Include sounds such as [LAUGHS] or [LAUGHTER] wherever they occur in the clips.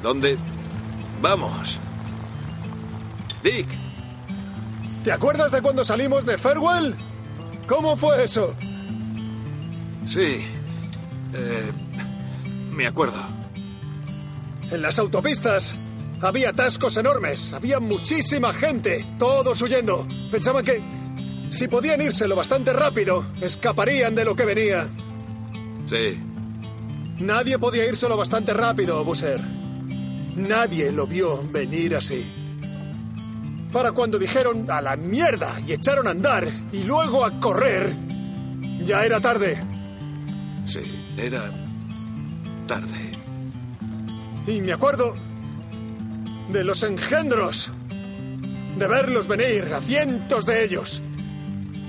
¿Dónde vamos? Dick, ¿Te acuerdas de cuando salimos de Farewell? ¿Cómo fue eso? sí. Eh, me acuerdo. En las autopistas había atascos enormes, había muchísima gente, todos huyendo. Pensaban que si podían irse lo bastante rápido, escaparían de lo que venía. Sí. Nadie podía irse lo bastante rápido, Busser. Nadie lo vio venir así. Para cuando dijeron a la mierda y echaron a andar y luego a correr, ya era tarde. Sí, era tarde. Y me acuerdo de los engendros, de verlos venir, a cientos de ellos.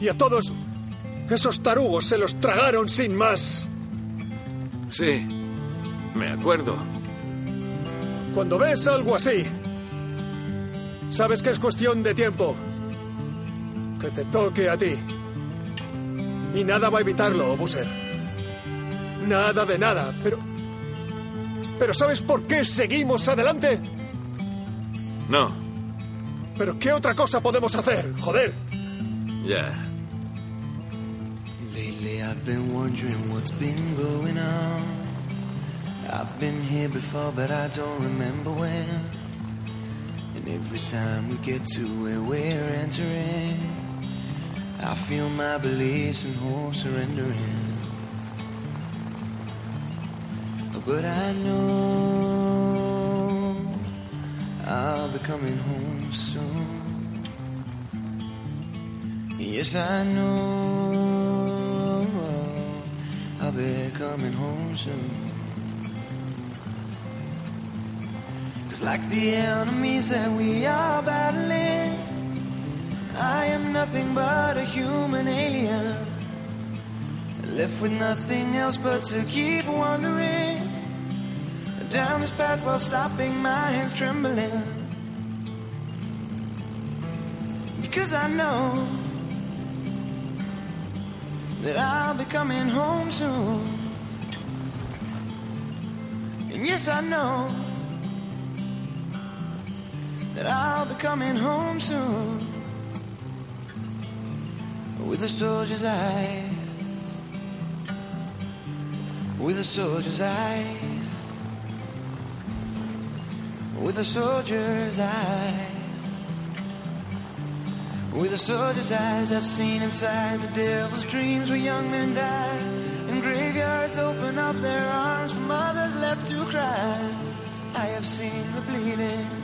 Y a todos esos tarugos se los tragaron sin más. Sí, me acuerdo. Cuando ves algo así, sabes que es cuestión de tiempo. Que te toque a ti. Y nada va a evitarlo, Busser. Nada de nada, pero... Pero ¿sabes por qué seguimos adelante? No, ¿Pero qué otra cosa podemos hacer? Joder. ya. Lately I've been wondering what's been going on. I've been here before, but I don't remember when. And every time we get to where we're entering, I feel my beliefs and hope surrendering. But I know I'll be coming home soon. Yes, I know I'll be coming home soon. Like the enemies that we are battling, I am nothing but a human alien. Left with nothing else but to keep wandering down this path while stopping my hands trembling. Because I know that I'll be coming home soon. And yes, I know that I'll be coming home soon. With a soldier's eyes, with a soldier's eyes, with a soldier's eyes. With a soldier's eyes, I've seen inside the devil's dreams where young men die. And graveyards open up their arms for mothers left to cry. I have seen the bleeding,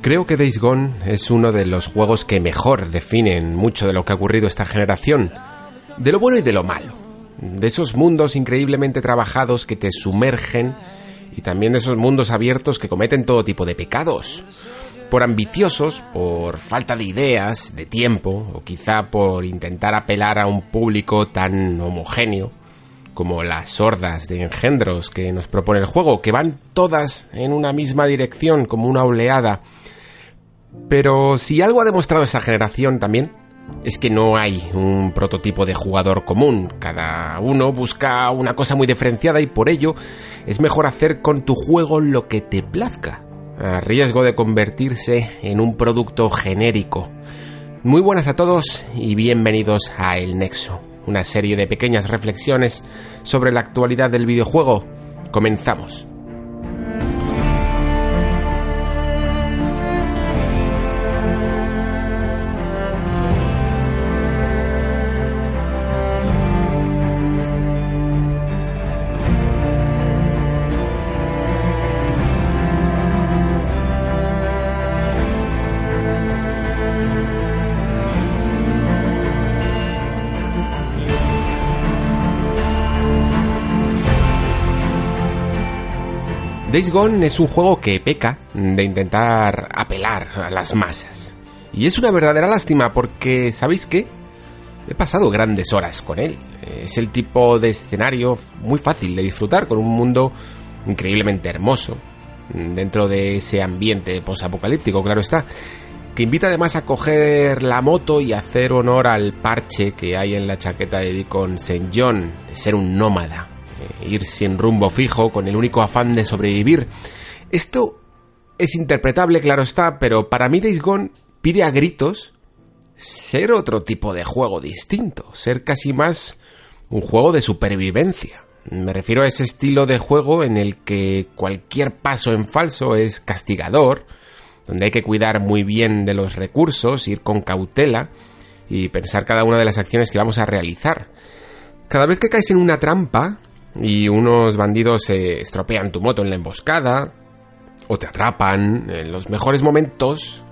Creo que Days Gone es uno de los juegos que mejor definen mucho de lo que ha ocurrido esta generación, de lo bueno y de lo malo, de esos mundos increíblemente trabajados que te sumergen y también de esos mundos abiertos que cometen todo tipo de pecados, por ambiciosos, por falta de ideas, de tiempo, o quizá por intentar apelar a un público tan homogéneo como las hordas de engendros que nos propone el juego, que van todas en una misma dirección como una oleada. Pero si algo ha demostrado esta generación también, es que no hay un prototipo de jugador común. Cada uno busca una cosa muy diferenciada y por ello es mejor hacer con tu juego lo que te plazca, a riesgo de convertirse en un producto genérico. Muy buenas a todos y bienvenidos a El Nexo, una serie de pequeñas reflexiones sobre la actualidad del videojuego. Comenzamos. Days Gone es un juego que peca de intentar apelar a las masas. Y es una verdadera lástima porque, ¿sabéis qué? He pasado grandes horas con él. Es el tipo de escenario muy fácil de disfrutar, con un mundo increíblemente hermoso, dentro de ese ambiente posapocalíptico, claro está, que invita además a coger la moto y hacer honor al parche que hay en la chaqueta de Deacon St. John, de ser un nómada, ir sin rumbo fijo, con el único afán de sobrevivir. Esto es interpretable, claro está, pero para mí Days Gone pide a gritos ser otro tipo de juego distinto, ser casi más un juego de supervivencia. Me refiero a ese estilo de juego en el que cualquier paso en falso es castigador, donde hay que cuidar muy bien de los recursos, ir con cautela y pensar cada una de las acciones que vamos a realizar. Cada vez que caes en una trampa, y unos bandidos se estropean tu moto en la emboscada o te atrapan. En los mejores momentos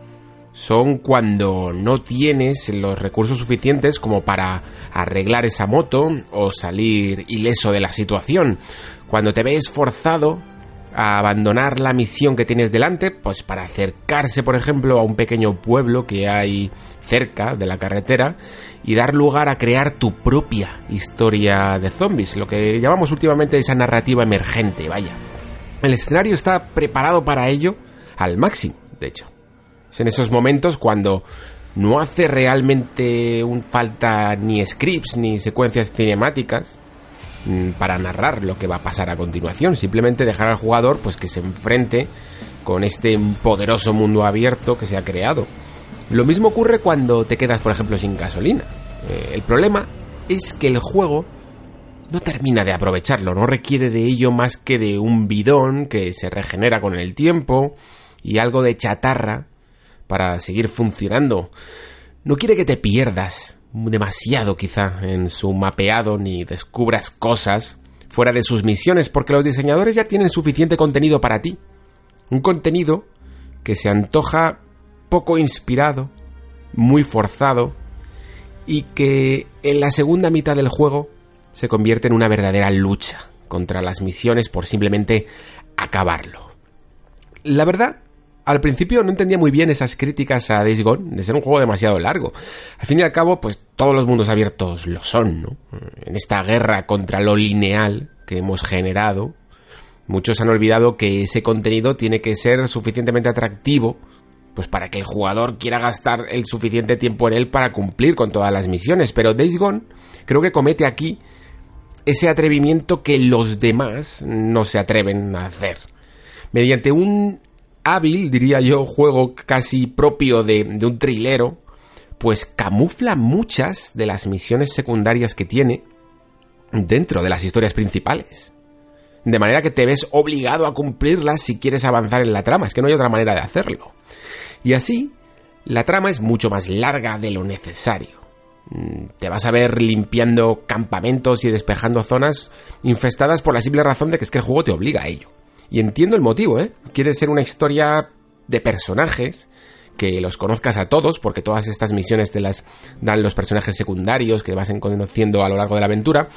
son cuando no tienes los recursos suficientes como para arreglar esa moto o salir ileso de la situación. Cuando te ves forzado a abandonar la misión que tienes delante, pues para acercarse, por ejemplo, a un pequeño pueblo que hay cerca de la carretera y dar lugar a crear tu propia historia de zombies, lo que llamamos últimamente esa narrativa emergente, vaya. El escenario está preparado para ello al máximo, de hecho. Es en esos momentos cuando no hace realmente un falta ni scripts ni secuencias cinemáticas, para narrar lo que va a pasar a continuación, simplemente dejar al jugador pues que se enfrente con este poderoso mundo abierto que se ha creado. Lo mismo ocurre cuando te quedas, por ejemplo, sin gasolina. Eh, el problema es que el juego no termina de aprovecharlo, no requiere de ello más que de un bidón que se regenera con el tiempo y algo de chatarra para seguir funcionando. No quiere que te pierdas demasiado quizá en su mapeado ni descubras cosas fuera de sus misiones porque los diseñadores ya tienen suficiente contenido para ti. Un contenido que se antoja poco inspirado, muy forzado y que en la segunda mitad del juego se convierte en una verdadera lucha contra las misiones por simplemente acabarlo. La verdad al principio no entendía muy bien esas críticas a Days Gone de ser un juego demasiado largo. Al fin y al cabo, pues todos los mundos abiertos lo son, ¿no? En esta guerra contra lo lineal que hemos generado, muchos han olvidado que ese contenido tiene que ser suficientemente atractivo pues para que el jugador quiera gastar el suficiente tiempo en él para cumplir con todas las misiones. Pero Days Gone creo que comete aquí ese atrevimiento que los demás no se atreven a hacer. Mediante un hábil, diría yo, juego casi propio de, un trilero, pues camufla muchas de las misiones secundarias que tiene dentro de las historias principales. De manera que te ves obligado a cumplirlas si quieres avanzar en la trama, es que no hay otra manera de hacerlo. Y así, la trama es mucho más larga de lo necesario. Mm, te vas a ver limpiando campamentos y despejando zonas infestadas por la simple razón de que es que el juego te obliga a ello. Y entiendo el motivo, ¿eh? Quiere ser una historia de personajes que los conozcas a todos, porque todas estas misiones te las dan los personajes secundarios que vas conociendo a lo largo de la aventura,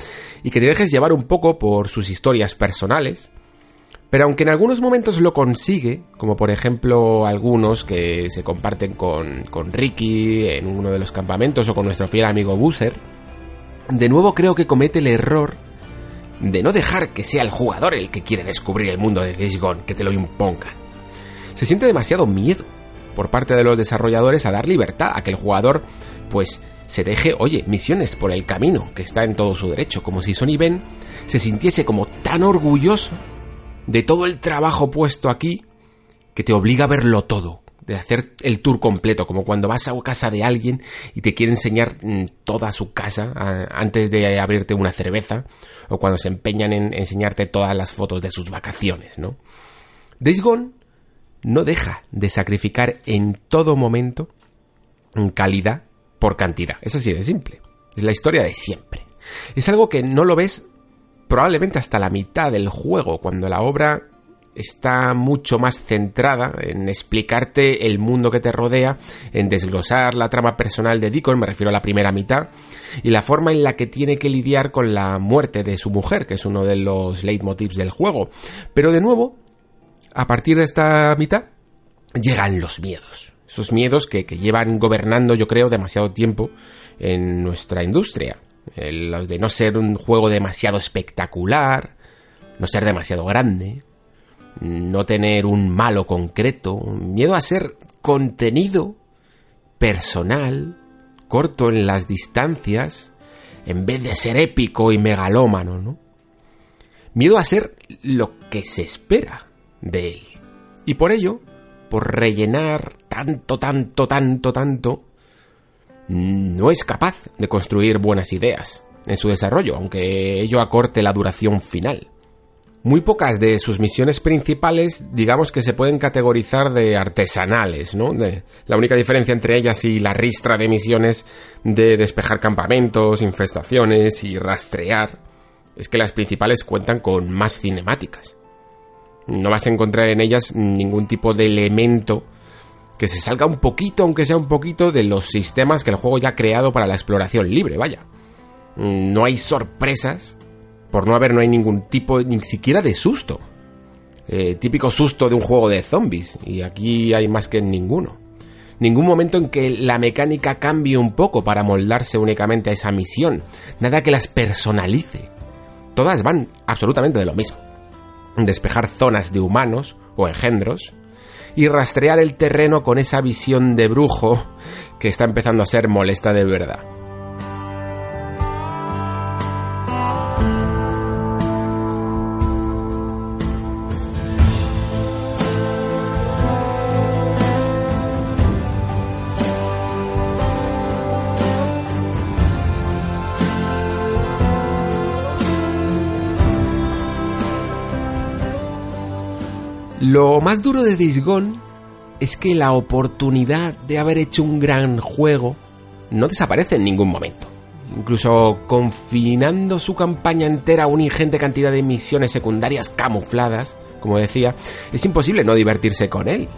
y que te dejes llevar un poco por sus historias personales. Pero aunque en algunos momentos lo consigue, como por ejemplo algunos que se comparten con, con Ricky en uno de los campamentos o con nuestro fiel amigo Boozer, de nuevo creo que comete el error de no dejar que sea el jugador el que quiere descubrir el mundo de Days que te lo impongan. Se siente demasiado miedo por parte de los desarrolladores a dar libertad a que el jugador, pues, se deje, oye, misiones por el camino, que está en todo su derecho, como si Sony Ben se sintiese como tan orgulloso de todo el trabajo puesto aquí, que te obliga a verlo todo, de hacer el tour completo, como cuando vas a casa de alguien y te quiere enseñar mm, toda su casa antes de abrirte una cerveza, o cuando se empeñan en enseñarte todas las fotos de sus vacaciones, ¿no? Days Gone no deja de sacrificar en todo momento calidad por cantidad. Es así de simple. Es la historia de siempre. Es algo que no lo ves probablemente hasta la mitad del juego, cuando la obra está mucho más centrada en explicarte el mundo que te rodea, en desglosar la trama personal de Deacon, me refiero a la primera mitad, y la forma en la que tiene que lidiar con la muerte de su mujer, que es uno de los leitmotivs del juego. Pero de nuevo, a partir de esta mitad llegan los miedos. Esos miedos que, llevan gobernando, yo creo, demasiado tiempo en nuestra industria. Los de no ser un juego demasiado espectacular, no ser demasiado grande, no tener un malo concreto, miedo a ser contenido personal, corto en las distancias, en vez de ser épico y megalómano, ¿no? Miedo a ser lo que se espera de él. Y por ello, por rellenar tanto, tanto, tanto, tanto, no es capaz de construir buenas ideas en su desarrollo, aunque ello acorte la duración final. Muy pocas de sus misiones principales, digamos que se pueden categorizar de artesanales, ¿no? la única diferencia entre ellas y la ristra de misiones de despejar campamentos, infestaciones y rastrear es que las principales cuentan con más cinemáticas. No vas a encontrar en ellas ningún tipo de elemento que se salga un poquito, aunque sea un poquito, de los sistemas que el juego ya ha creado para la exploración libre, vaya. No hay sorpresas por no haber, no hay ningún tipo, ni siquiera de susto. Eh, típico susto de un juego de zombies, y aquí hay más que ninguno. Ningún momento en que la mecánica cambie un poco para moldarse únicamente a esa misión. Nada que las personalice. Todas van absolutamente de lo mismo. Despejar zonas de humanos o engendros y rastrear el terreno con esa visión de brujo que está empezando a ser molesta de verdad. Lo más duro de Days Gone es que la oportunidad de haber hecho un gran juego no desaparece en ningún momento. Incluso confinando su campaña entera a una ingente cantidad de misiones secundarias camufladas, como decía, es imposible no divertirse con él.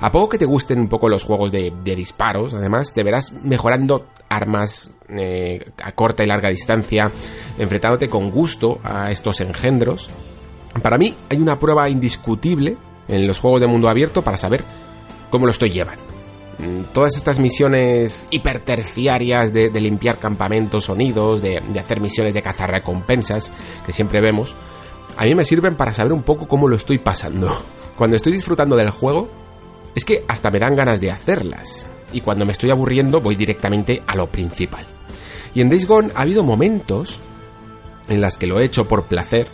A poco que te gusten un poco los juegos de, disparos, además, te verás mejorando armas eh, a corta y larga distancia, enfrentándote con gusto a estos engendros, para mí hay una prueba indiscutible en los juegos de mundo abierto para saber cómo lo estoy llevando. Mm, todas estas misiones hiperterciarias de, limpiar campamentos, sonidos, de, de hacer misiones de cazar recompensas que siempre vemos, a mí me sirven para saber un poco cómo lo estoy pasando. Cuando estoy disfrutando del juego, es que hasta me dan ganas de hacerlas. Y cuando me estoy aburriendo, voy directamente a lo principal. Y en Days Gone ha habido momentos en las que lo he hecho por placer,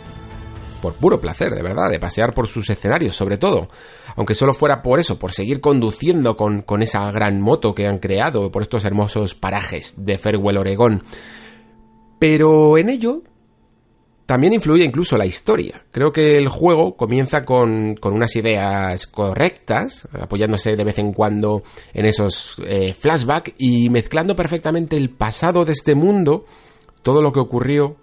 por puro placer, de verdad, de pasear por sus escenarios, sobre todo. Aunque solo fuera por eso, por seguir conduciendo con, con esa gran moto que han creado, por estos hermosos parajes de Farewell Oregón. Pero en ello también influye incluso la historia. Creo que el juego comienza con, con unas ideas correctas, apoyándose de vez en cuando en esos eh, flashbacks y mezclando perfectamente el pasado de este mundo, todo lo que ocurrió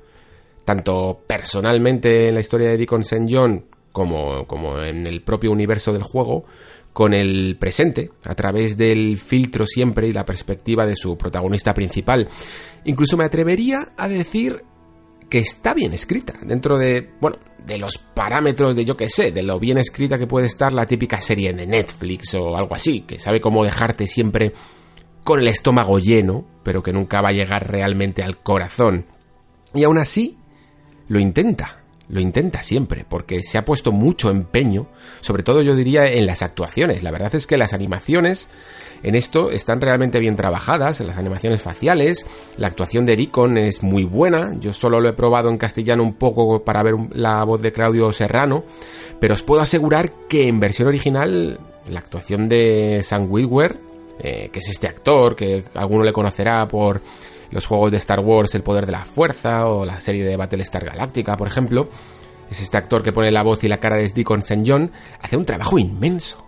tanto personalmente en la historia de Deacon St. John como, como en el propio universo del juego, con el presente, a través del filtro siempre y la perspectiva de su protagonista principal. Incluso me atrevería a decir que está bien escrita, dentro de, bueno, de los parámetros de yo que sé, de lo bien escrita que puede estar la típica serie de Netflix o algo así, que sabe cómo dejarte siempre con el estómago lleno, pero que nunca va a llegar realmente al corazón. Y aún así, lo intenta, lo intenta siempre, porque se ha puesto mucho empeño, sobre todo yo diría en las actuaciones. La verdad es que las animaciones en esto están realmente bien trabajadas, en las animaciones faciales, la actuación de Deacon es muy buena, yo solo lo he probado en castellano un poco para ver la voz de Claudio Serrano, pero os puedo asegurar que en versión original la actuación de Sam Witwer, eh, que es este actor, que alguno le conocerá por los juegos de Star Wars El Poder de la Fuerza o la serie de Battlestar Galactica, por ejemplo, es este actor que pone la voz y la cara de Deacon St. John, hace un trabajo inmenso.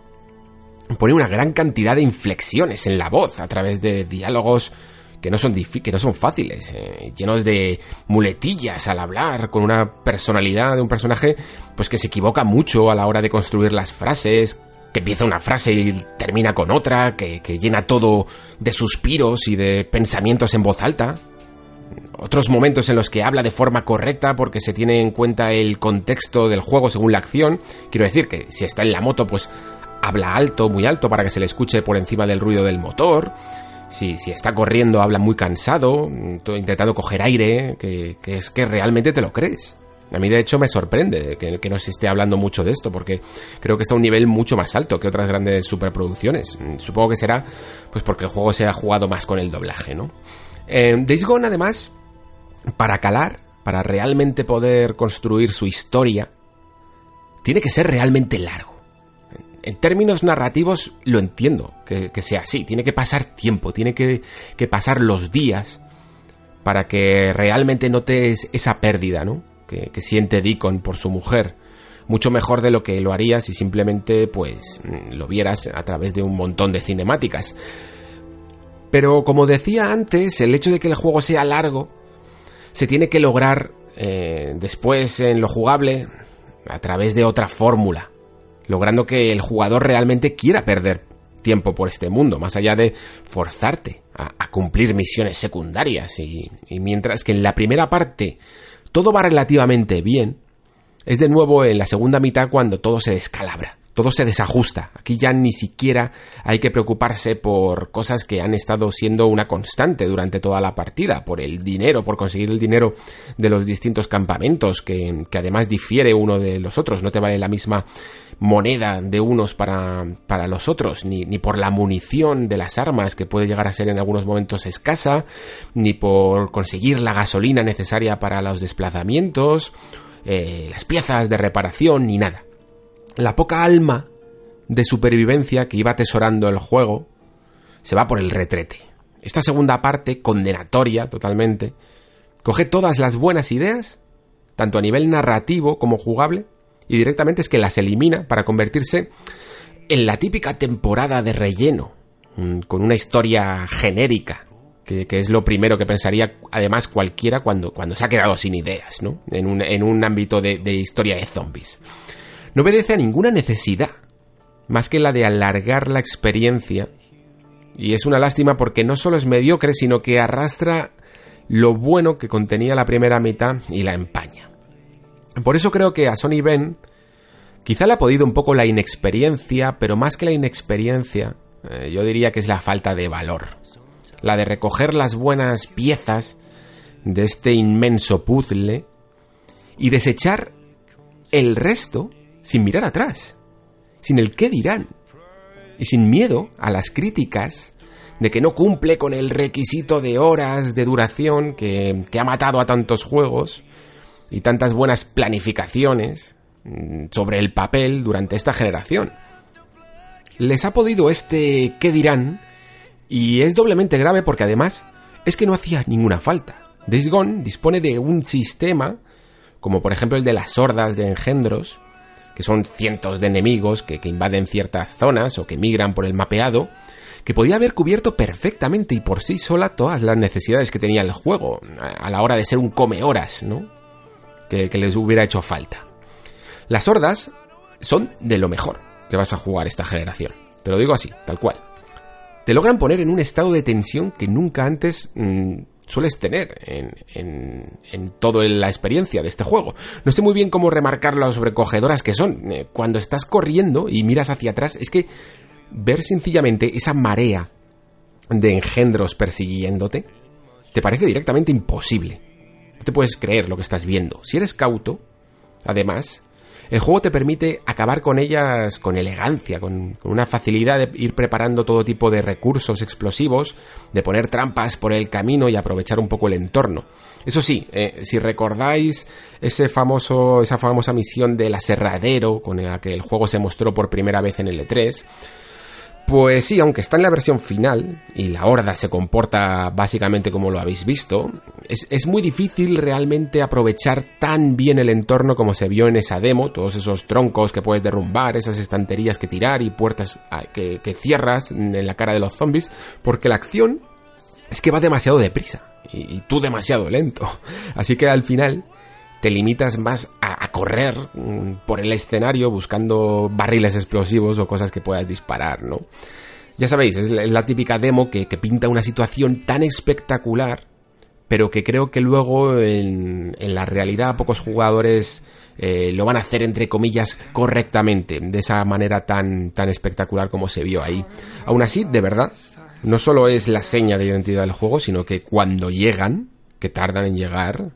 Pone una gran cantidad de inflexiones en la voz a través de diálogos que no son, que no son fáciles, eh, llenos de muletillas al hablar, con una personalidad de un personaje pues que se equivoca mucho a la hora de construir las frases, que empieza una frase y termina con otra, que, llena todo de suspiros y de pensamientos en voz alta. otros momentos en los que habla de forma correcta porque se tiene en cuenta el contexto del juego según la acción. Quiero decir que si está en la moto, pues habla alto, muy alto, para que se le escuche por encima del ruido del motor. Si, si está corriendo, habla muy cansado, intentando coger aire, que, que es que realmente te lo crees. A mí de hecho me sorprende que, no se esté hablando mucho de esto, porque creo que está a un nivel mucho más alto que otras grandes superproducciones. Supongo que será pues porque el juego se ha jugado más con el doblaje, ¿no? Eh, Days Gone además, para calar, para realmente poder construir su historia, tiene que ser realmente largo. En términos narrativos lo entiendo que, que sea así, tiene que pasar tiempo, tiene que, que pasar los días para que realmente notes esa pérdida, ¿no? Que, siente Deacon por su mujer mucho mejor de lo que lo haría si simplemente pues lo vieras a través de un montón de cinemáticas. Pero como decía antes, el hecho de que el juego sea largo se tiene que lograr eh, después en lo jugable a través de otra fórmula, logrando que el jugador realmente quiera perder tiempo por este mundo, más allá de forzarte a, a cumplir misiones secundarias. Y, y mientras que en la primera parte todo va relativamente bien, es de nuevo en la segunda mitad cuando todo se descalabra, todo se desajusta. Aquí ya ni siquiera hay que preocuparse por cosas que han estado siendo una constante durante toda la partida, por el dinero, por conseguir el dinero de los distintos campamentos, que, además difiere uno de los otros, no te vale la misma moneda de unos para, para los otros, ni, ni, por la munición de las armas, que puede llegar a ser en algunos momentos escasa, ni por conseguir la gasolina necesaria para los desplazamientos, eh, las piezas de reparación, ni nada. La poca alma de supervivencia que iba atesorando el juego se va por el retrete. Esta segunda parte, condenatoria totalmente, coge todas las buenas ideas, tanto a nivel narrativo como jugable, y directamente es que las elimina para convertirse en la típica temporada de relleno, mm, con una historia genérica, que, es lo primero que pensaría además cualquiera cuando, cuando se ha quedado sin ideas, ¿no? En un, en un ámbito de, de historia de zombies. No obedece a ninguna necesidad, más que la de alargar la experiencia, y es una lástima porque no solo es mediocre, sino que arrastra lo bueno que contenía la primera mitad y la empaña. Por eso creo que a Sony Ben quizá le ha podido un poco la inexperiencia, pero más que la inexperiencia, eh, yo diría que es la falta de valor. La de recoger las buenas piezas de este inmenso puzzle y desechar el resto sin mirar atrás, sin el qué dirán, y sin miedo a las críticas de que no cumple con el requisito de horas de duración que, que ha matado a tantos juegos y tantas buenas planificaciones mm, sobre el papel durante esta generación. Les ha podido este qué dirán y es doblemente grave porque además es que no hacía ninguna falta. Days Gone dispone de un sistema como por ejemplo el de las hordas de engendros que son cientos de enemigos que, que, invaden ciertas zonas o que migran por el mapeado, que podía haber cubierto perfectamente y por sí sola todas las necesidades que tenía el juego, a, la hora de ser un come horas, ¿no? Que, que les hubiera hecho falta. Las hordas son de lo mejor que vas a jugar esta generación. Te lo digo así, tal cual. Te logran poner en un estado de tensión que nunca antes mmm, sueles tener en, en, en toda la experiencia de este juego. No sé muy bien cómo remarcar lo sobrecogedoras que son. Eh, cuando estás corriendo y miras hacia atrás, es que ver sencillamente esa marea de engendros persiguiéndote te parece directamente imposible. No te puedes creer lo que estás viendo. Si eres cauto, además, el juego te permite acabar con ellas con elegancia, con, una facilidad de ir preparando todo tipo de recursos explosivos, de poner trampas por el camino y aprovechar un poco el entorno. Eso sí, eh, si recordáis ese famoso, esa famosa misión del aserradero con la que el juego se mostró por primera vez en el E3, pues sí, aunque está en la versión final y la horda se comporta básicamente como lo habéis visto, es, es, muy difícil realmente aprovechar tan bien el entorno como se vio en esa demo, todos esos troncos que puedes derrumbar, esas estanterías que tirar y puertas que, que cierras en la cara de los zombies, porque la acción es que va demasiado deprisa y, y tú demasiado lento. [LAUGHS] Así que al final te limitas más a, correr mm, por el escenario buscando barriles explosivos o cosas que puedas disparar, ¿no? Ya sabéis, es la, típica demo que, que, pinta una situación tan espectacular, pero que creo que luego en, la realidad pocos jugadores eh, lo van a hacer entre comillas correctamente, de esa manera tan, tan espectacular como se vio ahí. Aún así, de verdad, no solo es la seña de identidad del juego, sino que cuando llegan, que tardan en llegar,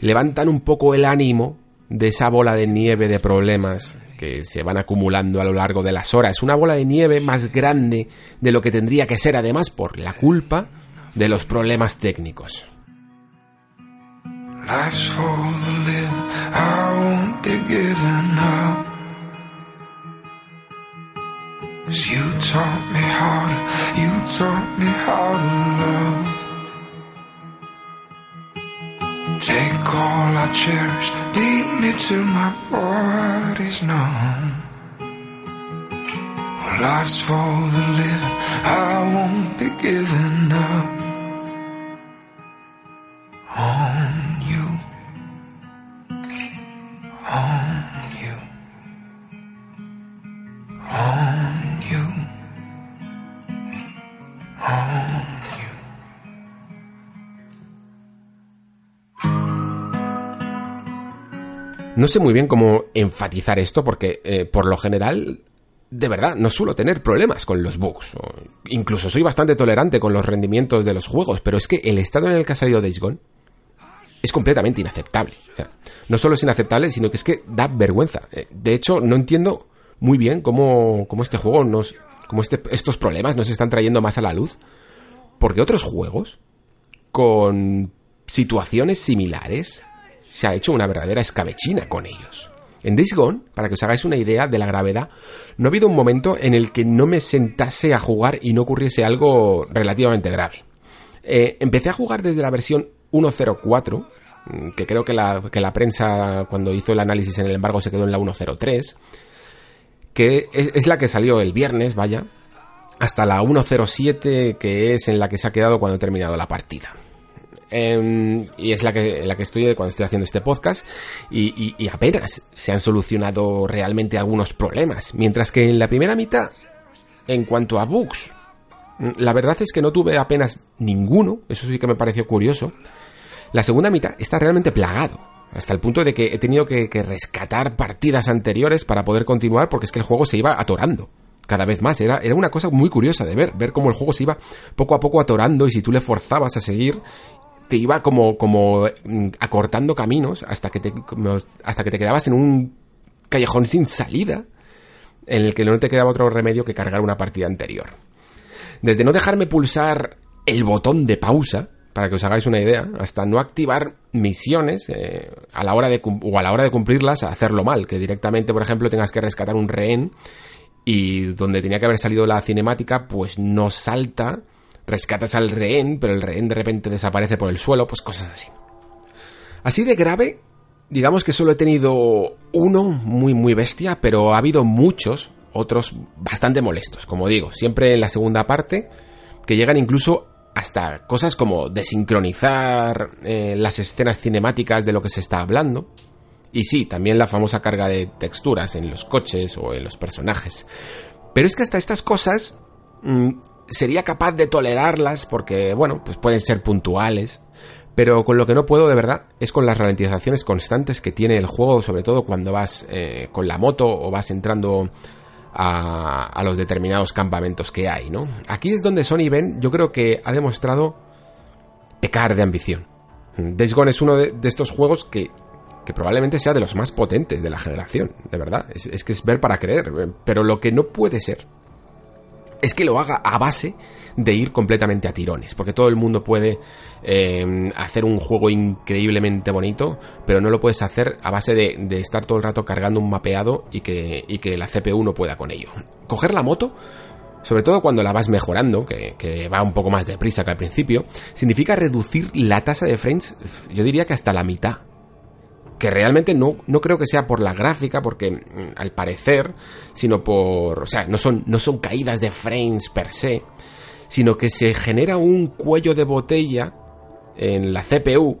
levantan un poco el ánimo de esa bola de nieve de problemas que se van acumulando a lo largo de las horas. Una bola de nieve más grande de lo que tendría que ser, además, por la culpa de los problemas técnicos. Take all I cherish, beat me till my body's numb. Life's for the living, I won't be giving up on you, on you, on you, No sé muy bien cómo enfatizar esto porque, eh, por lo general, de verdad, no suelo tener problemas con los bugs. incluso soy bastante tolerante con los rendimientos de los juegos, pero es que el estado en el que ha salido Days Gone es completamente inaceptable. no solo es inaceptable, sino que es que da vergüenza. Eh, de hecho, no entiendo muy bien cómo, cómo este juego nos... cómo este, estos problemas nos están trayendo más a la luz. Porque otros juegos, con situaciones similares, se ha hecho una verdadera escabechina con ellos. En Days Gone, para que os hagáis una idea de la gravedad, no ha habido un momento en el que no me sentase a jugar y no ocurriese algo relativamente grave. Eh, empecé a jugar desde la versión 1.04, mm, que creo que la, que la, prensa cuando hizo el análisis en el embargo se quedó en la 1.03, que es, es la que salió el viernes, vaya, hasta la 1.07, que es en la que se ha quedado cuando he terminado la partida. Em, y es la que, la que estoy cuando estoy haciendo este podcast y, apenas se han solucionado realmente algunos problemas. Mientras que en la primera mitad, en cuanto a bugs, la verdad es que no tuve apenas ninguno, eso sí que me pareció curioso. La segunda mitad está realmente plagado, hasta el punto de que he tenido que, que rescatar partidas anteriores para poder continuar porque es que el juego se iba atorando cada vez más. Era, era una cosa muy curiosa de ver, ver cómo el juego se iba poco a poco atorando y si tú le forzabas a seguir, te iba como, como mm, acortando caminos hasta que, te, hasta que te quedabas en un callejón sin salida en el que no te quedaba otro remedio que cargar una partida anterior. Desde no dejarme pulsar el botón de pausa, para que os hagáis una idea, hasta no activar misiones eh, a la hora de o a la hora de cumplirlas, hacerlo mal, que directamente, por ejemplo, tengas que rescatar un rehén y donde tenía que haber salido la cinemática, pues no salta rescatas al rehén, pero el rehén de repente desaparece por el suelo, pues cosas así. Así de grave, digamos que solo he tenido uno muy muy bestia, pero ha habido muchos otros bastante molestos, como digo, siempre en la segunda parte, que llegan incluso hasta cosas como desincronizar eh, las escenas cinemáticas de lo que se está hablando. Y sí, también la famosa carga de texturas en los coches o en los personajes. Pero es que hasta estas cosas mm, sería capaz de tolerarlas porque, bueno, pues pueden ser puntuales. Pero con lo que no puedo de verdad es con las ralentizaciones constantes que tiene el juego, sobre todo cuando vas eh, con la moto o vas entrando a, a, los determinados campamentos que hay, ¿no? Aquí es donde Sony Ben yo creo que ha demostrado pecar de ambición. Days Gone es uno de, estos juegos que, que, probablemente sea de los más potentes de la generación, de verdad. Es, es que es ver para creer. Pero lo que no puede ser es que lo haga a base de ir completamente a tirones, porque todo el mundo puede eh, hacer un juego increíblemente bonito, pero no lo puedes hacer a base de, estar todo el rato cargando un mapeado y que, y que la CPU no pueda con ello. Coger la moto, sobre todo cuando la vas mejorando, que, que va un poco más deprisa que al principio, significa reducir la tasa de frames, yo diría que hasta la mitad que realmente no, no creo que sea por la gráfica, porque mm, al parecer, sino por, o sea, no son, no son caídas de frames per se, sino que se genera un cuello de botella en la CPU,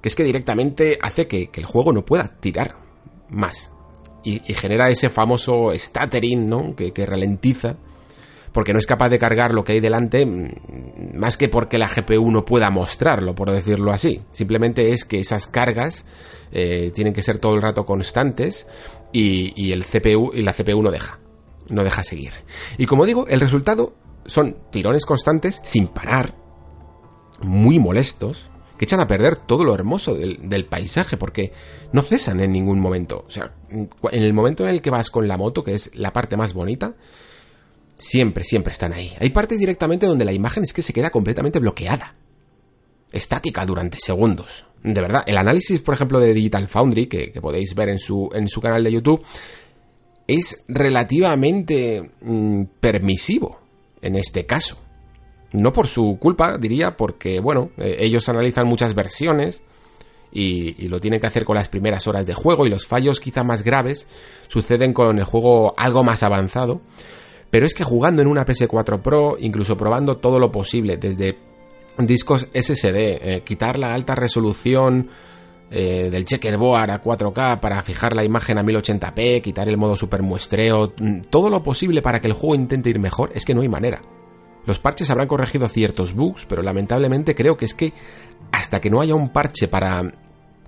que es que directamente hace que, el juego no pueda tirar más. Y, genera ese famoso stuttering, ¿no? Que, que ralentiza porque no es capaz de cargar lo que hay delante, mm, más que porque la GPU no pueda mostrarlo, por decirlo así. Simplemente es que esas cargas eh, tienen que ser todo el rato constantes y, el CPU y la CPU no deja, no deja seguir. Y como digo, el resultado son tirones constantes sin parar, muy molestos, que echan a perder todo lo hermoso del, del, paisaje, porque no cesan en ningún momento. O sea, en el momento en el que vas con la moto, que es la parte más bonita, siempre, siempre están ahí. Hay partes directamente donde la imagen es que se queda completamente bloqueada. Estática durante segundos. De verdad, el análisis, por ejemplo, de Digital Foundry, que, podéis ver en su, en su canal de YouTube, es relativamente mm, permisivo en este caso. No por su culpa, diría, porque, bueno, eh, ellos analizan muchas versiones y, y, lo tienen que hacer con las primeras horas de juego y los fallos quizá más graves suceden con el juego algo más avanzado. Pero es que jugando en una PS4 Pro, incluso probando todo lo posible, desde discos SSD, eh, quitar la alta resolución eh, del checkerboard a 4K para fijar la imagen a 1080p, quitar el modo super muestreo, mm, todo lo posible para que el juego intente ir mejor, es que no hay manera. Los parches habrán corregido ciertos bugs, pero lamentablemente creo que es que hasta que no haya un parche para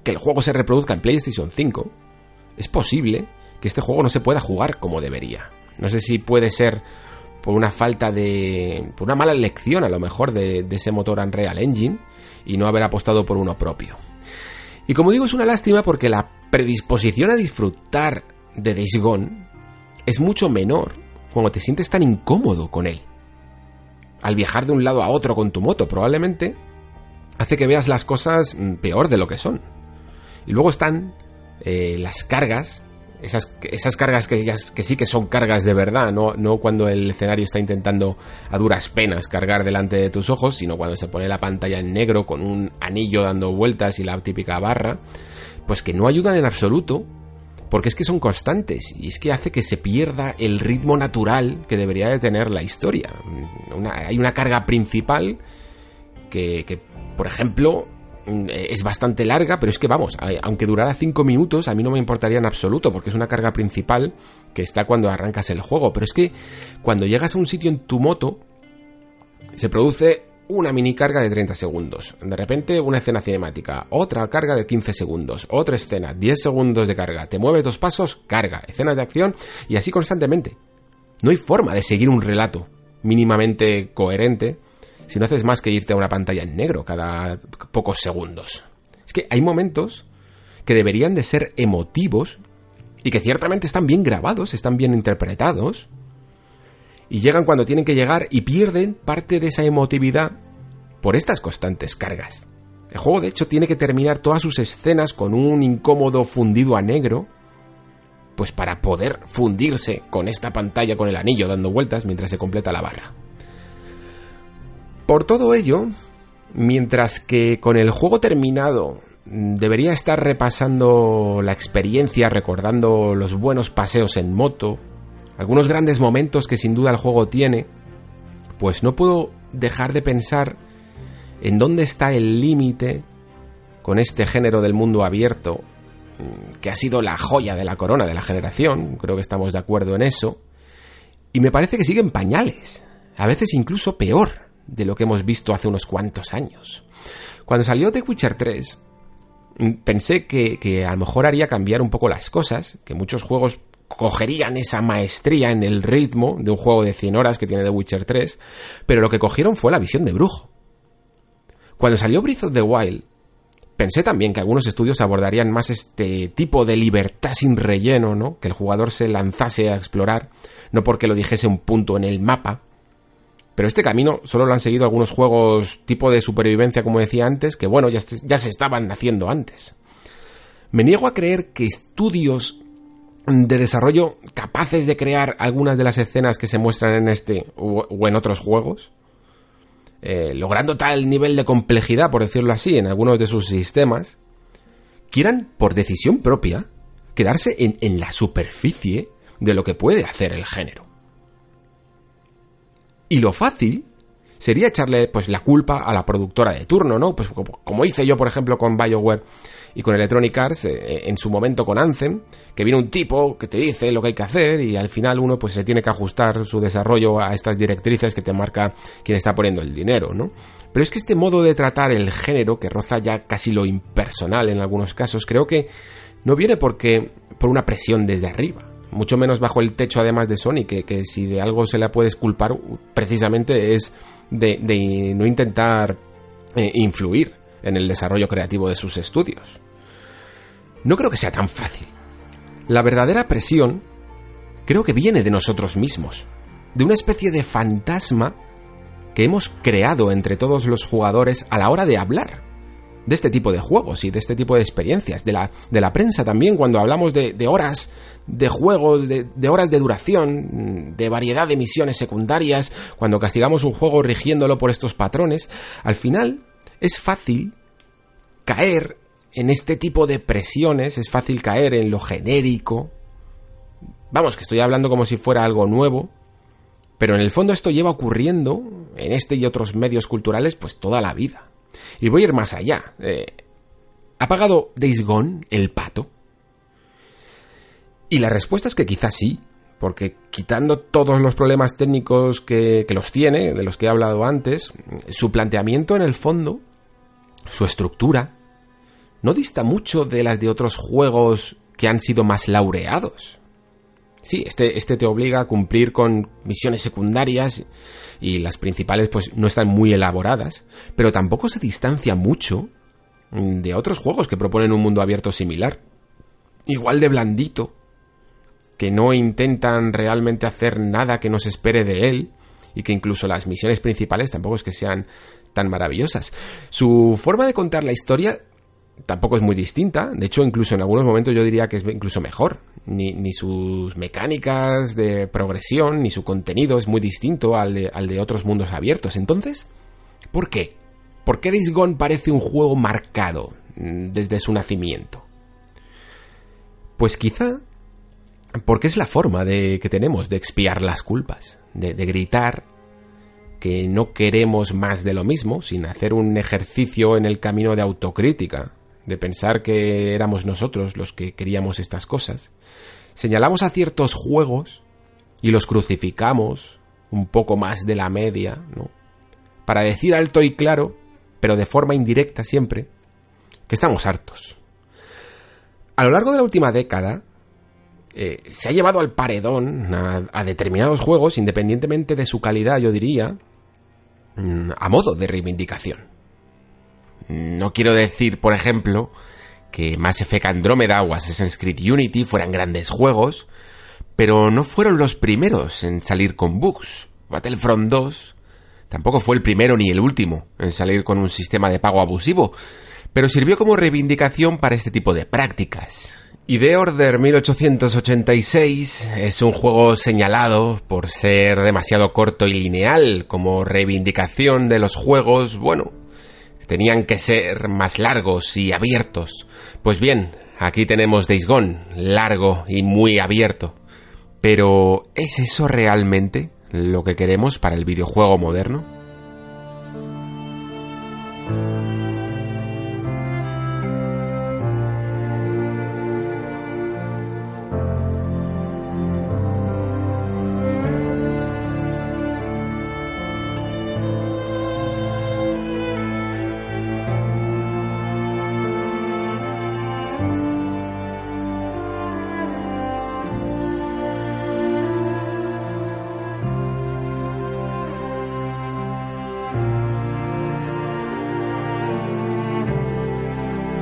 que el juego se reproduzca en PlayStation 5, es posible que este juego no se pueda jugar como debería. No sé si puede ser por una falta de... por una mala elección a lo mejor de, ese motor Unreal Engine y no haber apostado por uno propio. Y como digo, es una lástima porque la predisposición a disfrutar de Days Gone es mucho menor cuando te sientes tan incómodo con él. Al viajar de un lado a otro con tu moto, probablemente hace que veas las cosas mm, peor de lo que son. Y luego están eh, las cargas esas, esas cargas que, que, sí que son cargas de verdad, no, no cuando el escenario está intentando a duras penas cargar delante de tus ojos, sino cuando se pone la pantalla en negro con un anillo dando vueltas y la típica barra, pues que no ayudan en absoluto, porque es que son constantes y es que hace que se pierda el ritmo natural que debería de tener la historia. hay una carga principal que, que por ejemplo, es bastante larga, pero es que vamos, aunque durara 5 minutos, a mí no me importaría en absoluto, porque es una carga principal que está cuando arrancas el juego. Pero es que cuando llegas a un sitio en tu moto, se produce una mini carga de 30 segundos. De repente una escena cinemática, otra carga de 15 segundos, otra escena, 10 segundos de carga. Te mueves dos pasos, carga, escenas de acción y así constantemente. No hay forma de seguir un relato mínimamente coherente si no haces más que irte a una pantalla en negro cada pocos segundos. Es que hay momentos que deberían de ser emotivos y que ciertamente están bien grabados, están bien interpretados, y llegan cuando tienen que llegar y pierden parte de esa emotividad por estas constantes cargas. El juego de hecho tiene que terminar todas sus escenas con un incómodo fundido a negro, pues para poder fundirse con esta pantalla con el anillo dando vueltas mientras se completa la barra. Por todo ello, mientras que con el juego terminado mm, debería estar repasando la experiencia, recordando los buenos paseos en moto, algunos grandes momentos que sin duda el juego tiene, pues no puedo dejar de pensar en dónde está el límite con este género del mundo abierto, mm, que ha sido la joya de la corona de la generación, creo que estamos de acuerdo en eso, y me parece que siguen pañales, a veces incluso peor de lo que hemos visto hace unos cuantos años. Cuando salió The Witcher 3, mm, pensé que, a lo mejor haría cambiar un poco las cosas, que muchos juegos cogerían esa maestría en el ritmo de un juego de 100 horas que tiene The Witcher 3, pero lo que cogieron fue la visión de brujo. Cuando salió Breath of the Wild, pensé también que algunos estudios abordarían más este tipo de libertad sin relleno, ¿no? Que el jugador se lanzase a explorar, no porque lo dijese un punto en el mapa, pero este camino solo lo han seguido algunos juegos tipo de supervivencia, como decía antes, que bueno, ya, se estaban haciendo antes. Me niego a creer que estudios de desarrollo capaces de crear algunas de las escenas que se muestran en este o, en otros juegos, eh, logrando tal nivel de complejidad, por decirlo así, en algunos de sus sistemas, quieran, por decisión propia, quedarse en la superficie de lo que puede hacer el género. Y lo fácil sería echarle pues la culpa a la productora de turno, ¿no? Pues como hice yo, por ejemplo, con BioWare y con Electronic Arts eh, en su momento con Anthem, que viene un tipo que te dice lo que hay que hacer y al final uno pues se tiene que ajustar su desarrollo a estas directrices que te marca quien está poniendo el dinero, ¿no? Pero es que este modo de tratar el género, que roza ya casi lo impersonal en algunos casos, creo que no viene porque por una presión desde arriba mucho menos bajo el techo además de Sony, que, si de algo se la puedes culpar precisamente es de, no intentar eh, influir en el desarrollo creativo de sus estudios. No creo que sea tan fácil. La verdadera presión creo que viene de nosotros mismos, de una especie de fantasma que hemos creado entre todos los jugadores a la hora de hablar de este tipo de juegos y de este tipo de experiencias, de la, de la prensa también, cuando hablamos de, horas de juego, de, horas de duración, de variedad de misiones secundarias, cuando castigamos un juego rigiéndolo por estos patrones, al final es fácil caer en este tipo de presiones, es fácil caer en lo genérico. Vamos, que estoy hablando como si fuera algo nuevo, pero en el fondo esto lleva ocurriendo en este y otros medios culturales pues toda la vida. Y voy a ir más allá. Eh, ¿Ha pagado Days Gone el pato? Y la respuesta es que quizás sí, porque quitando todos los problemas técnicos que, los tiene, de los que he hablado antes, su planteamiento en el fondo, su estructura, no dista mucho de las de otros juegos que han sido más laureados. Sí, este, este te obliga a cumplir con misiones secundarias y las principales pues no están muy elaboradas, pero tampoco se distancia mucho de otros juegos que proponen un mundo abierto similar. Igual de blandito, que no intentan realmente hacer nada que nos espere de él y que incluso las misiones principales tampoco es que sean tan maravillosas. Su forma de contar la historia tampoco es muy distinta. De hecho, incluso en algunos momentos yo diría que es incluso mejor. Ni, sus mecánicas de progresión, ni su contenido es muy distinto al de, al de otros mundos abiertos. Entonces, ¿por qué? ¿Por qué Days parece un juego marcado mm, desde su nacimiento? Pues quizá porque es la forma de, que tenemos de expiar las culpas, de gritar que no queremos más de lo mismo, sin hacer un ejercicio en el camino de autocrítica, de pensar que éramos nosotros los que queríamos estas cosas. Señalamos a ciertos juegos y los crucificamos un poco más de la media, ¿no? Para decir alto y claro, pero de forma indirecta siempre, que estamos hartos. A lo largo de la última década, eh, se ha llevado al paredón a, determinados juegos, independientemente de su calidad, yo diría, mm, a modo de reivindicación. No quiero decir, por ejemplo, que Mass Effect Andromeda o Assassin's Creed Unity fueran grandes juegos, pero no fueron los primeros en salir con bugs. Battlefront 2 tampoco fue el primero ni el último en salir con un sistema de pago abusivo, pero sirvió como reivindicación para este tipo de prácticas. Y The Order 1886 es un juego señalado por ser demasiado corto y lineal como reivindicación de los juegos, bueno, tenían que ser más largos y abiertos. Pues bien, aquí tenemos Days Gone, largo y muy abierto. Pero, ¿es eso realmente lo que queremos para el videojuego moderno?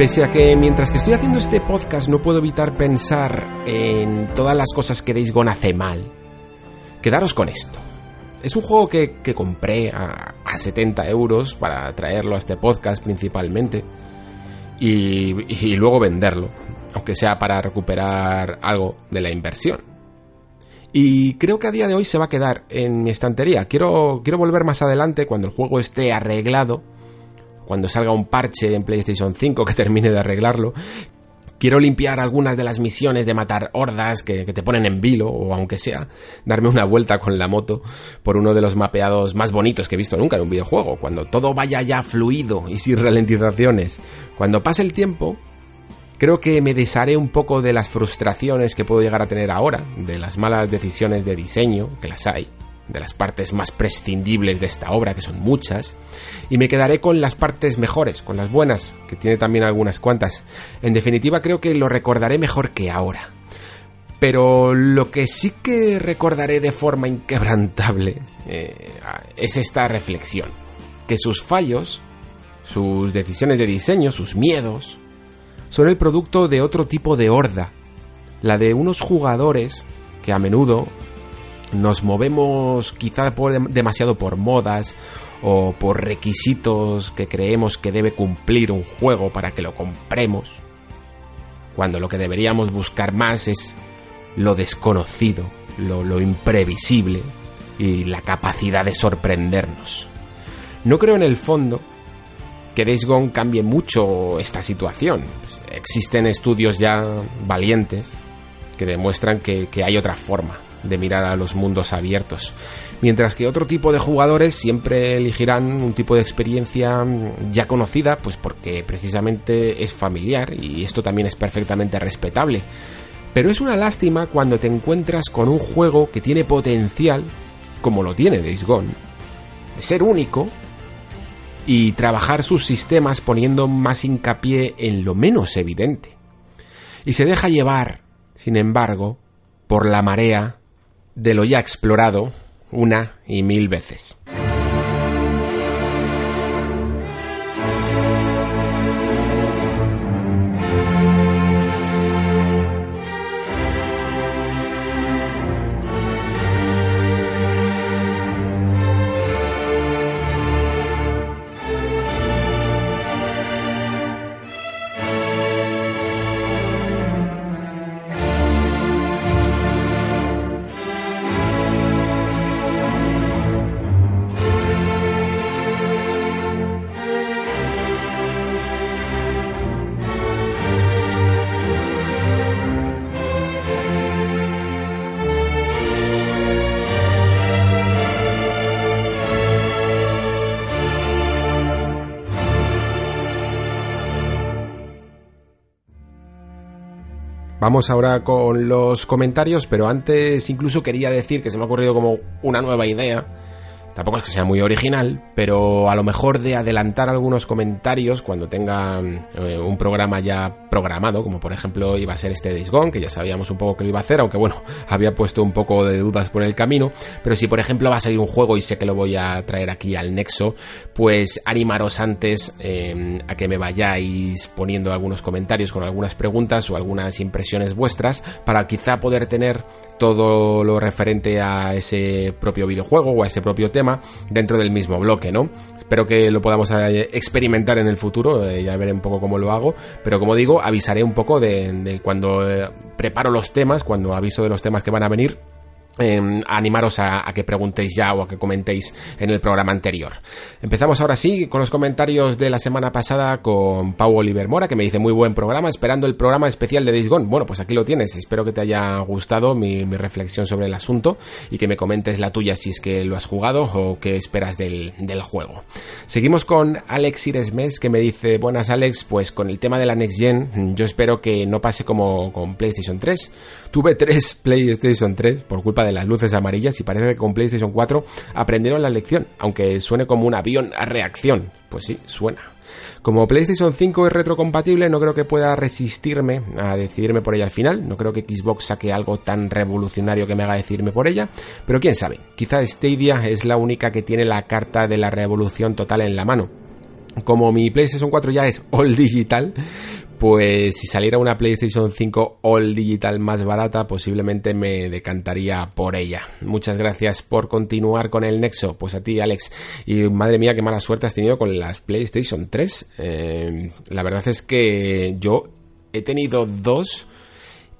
Pese a que mientras que estoy haciendo este podcast no puedo evitar pensar en todas las cosas que Days Gone hace mal, quedaros con esto. Es un juego que, compré a, 70 euros para traerlo a este podcast principalmente y, y luego venderlo, aunque sea para recuperar algo de la inversión. Y creo que a día de hoy se va a quedar en mi estantería. Quiero, quiero volver más adelante cuando el juego esté arreglado cuando salga un parche en PlayStation 5 que [LAUGHS] termine de arreglarlo, Quiero limpiar algunas de las misiones de matar hordas que, te ponen en vilo, o aunque sea, darme una vuelta con la moto por uno de los mapeados más bonitos que he visto nunca en un videojuego, cuando todo vaya ya fluido y sin ralentizaciones. Cuando pase el tiempo, creo que me desharé un poco de las frustraciones que puedo llegar a tener ahora, de las malas decisiones de diseño, que las hay, de las partes más prescindibles de esta obra, que son muchas, y me quedaré con las partes mejores, con las buenas, que tiene también algunas cuantas. En definitiva, creo que lo recordaré mejor que ahora. Pero lo que sí que recordaré de forma inquebrantable eh, es esta reflexión, que sus fallos, sus decisiones de diseño, sus miedos, son el producto de otro tipo de horda, la de unos jugadores que a menudo nos movemos quizá demasiado por modas o por requisitos que creemos que debe cumplir un juego para que lo compremos, cuando lo que deberíamos buscar más es lo desconocido, lo, imprevisible y la capacidad de sorprendernos. No creo en el fondo que Days Gone cambie mucho esta situación. existen estudios ya valientes que demuestran que, que hay otra forma de mirar a los mundos abiertos. Mientras que otro tipo de jugadores siempre elegirán un tipo de experiencia ya conocida, pues porque precisamente es familiar y esto también es perfectamente respetable. Pero es una lástima cuando te encuentras con un juego que tiene potencial, como lo tiene Days Gone, de ser único y trabajar sus sistemas poniendo más hincapié en lo menos evidente. Y se deja llevar, sin embargo, por la marea de lo ya explorado una y mil veces. Vamos ahora con los comentarios, pero antes incluso quería decir que se me ha ocurrido como una nueva idea Tampoco es que sea muy original, pero a lo mejor de adelantar algunos comentarios cuando tengan eh, un programa ya programado, como por ejemplo iba a ser este Days Gone, que ya sabíamos un poco que lo iba a hacer, aunque bueno, [LAUGHS] había puesto un poco de dudas por el camino, pero si por ejemplo va a salir un juego y sé que lo voy a traer aquí al Nexo, pues animaros antes eh, a que me vayáis poniendo algunos comentarios con algunas preguntas o algunas impresiones vuestras para quizá poder tener todo lo referente a ese propio videojuego o a ese propio tema dentro del mismo bloque, ¿no? Espero que lo podamos eh, experimentar en el futuro, eh, ya veré un poco cómo lo hago, pero como digo, avisaré un poco de, cuando eh, preparo los temas, cuando aviso de los temas que van a venir, eh, animaros a, que preguntéis ya o a que comentéis en el programa anterior. Empezamos ahora sí con los comentarios de la semana pasada con Pau Oliver Mora, que me dice muy buen programa, esperando el programa especial de Days. Bueno, pues aquí lo tienes, espero que te haya gustado mi, reflexión sobre el asunto y que me comentes la tuya si es que lo has jugado o qué esperas del, del juego. Seguimos con Alex Iresmes, que me dice, buenas Alex, pues con el tema de la Next Gen, yo espero que no pase como con PlayStation 3. Tuve tres [LAUGHS] PlayStation 3 por culpa de las luces amarillas y parece que con PlayStation 4 aprendieron la lección, aunque suene como un avión a reacción. Pues sí, suena. Como PlayStation 5 es retrocompatible, no creo que pueda resistirme a decidirme por ella al final. No creo que Xbox saque algo tan revolucionario que me haga decidirme por ella. Pero quién sabe, quizá Stadia es la única que tiene la carta de la revolución total en la mano. Como mi PlayStation 4 ya es all digital, pues si saliera una PlayStation 5 All Digital más barata, posiblemente me decantaría por ella. Muchas gracias por continuar con el Nexo. Pues a ti, Alex. Y madre mía, qué mala suerte has tenido con las PlayStation 3. Eh, la verdad es que yo he tenido dos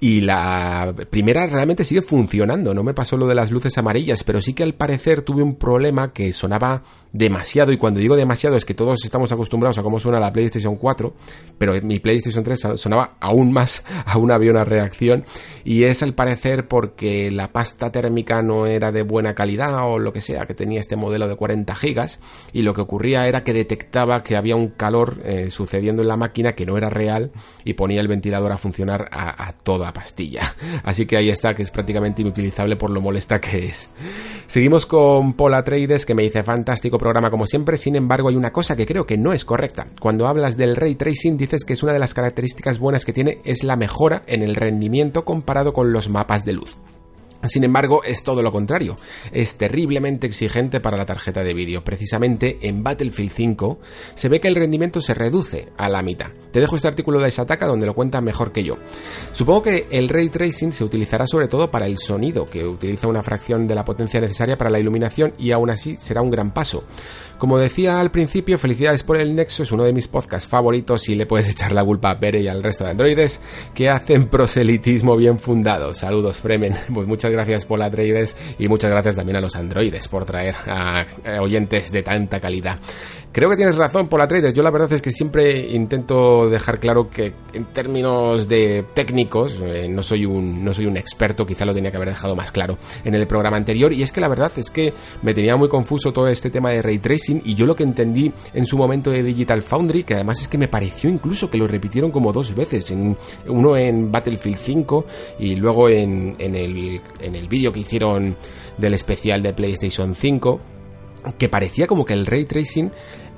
y la primera realmente sigue funcionando. No me pasó lo de las luces amarillas, pero sí que al parecer tuve un problema que sonaba demasiado. Y cuando digo demasiado es que todos estamos acostumbrados a cómo suena la PlayStation 4, pero mi PlayStation 3 sonaba aún más, aún había una reacción. Y es al parecer porque la pasta térmica no era de buena calidad o lo que sea, que tenía este modelo de 40 gigas. Y lo que ocurría era que detectaba que había un calor eh, sucediendo en la máquina que no era real y ponía el ventilador a funcionar a, toda pastilla. [LAUGHS] Así que ahí está, que es prácticamente inutilizable por lo molesta que es. Seguimos con Paul Atreides, que me dice fantástico programa como siempre, sin embargo hay una cosa que creo que no es correcta. Cuando hablas del ray tracing dices que es una de las características buenas que tiene es la mejora en el rendimiento comparado con los mapas de luz. Sin embargo, es todo lo contrario. Es terriblemente exigente para la tarjeta de vídeo. Precisamente en Battlefield 5 se ve que el rendimiento se reduce a la mitad. Te dejo este artículo de Isataka donde lo cuenta mejor que yo. Supongo que el ray tracing se utilizará sobre todo para el sonido, que utiliza una fracción de la potencia necesaria para la iluminación y aún así será un gran paso. Como decía al principio, felicidades por el Nexo, es uno de mis podcasts favoritos y le puedes echar la culpa a Pere y al resto de androides que hacen proselitismo bien fundado. Saludos, Fremen. [LAUGHS] Pues muchas gracias por la Androides y muchas gracias también a los androides por traer a, oyentes de tanta calidad. Creo que tienes razón por la Yo la verdad es que siempre intento dejar claro que en términos de técnicos eh, no soy un no soy un experto, quizá lo tenía que haber dejado más claro en el programa anterior y es que la verdad es que me tenía muy confuso todo este tema de ray tracing y yo lo que entendí en su momento de Digital Foundry, que además es que me pareció incluso que lo repitieron como dos veces, en, uno en Battlefield 5 y luego en, en el, en el vídeo que hicieron del especial de PlayStation 5, que parecía como que el ray tracing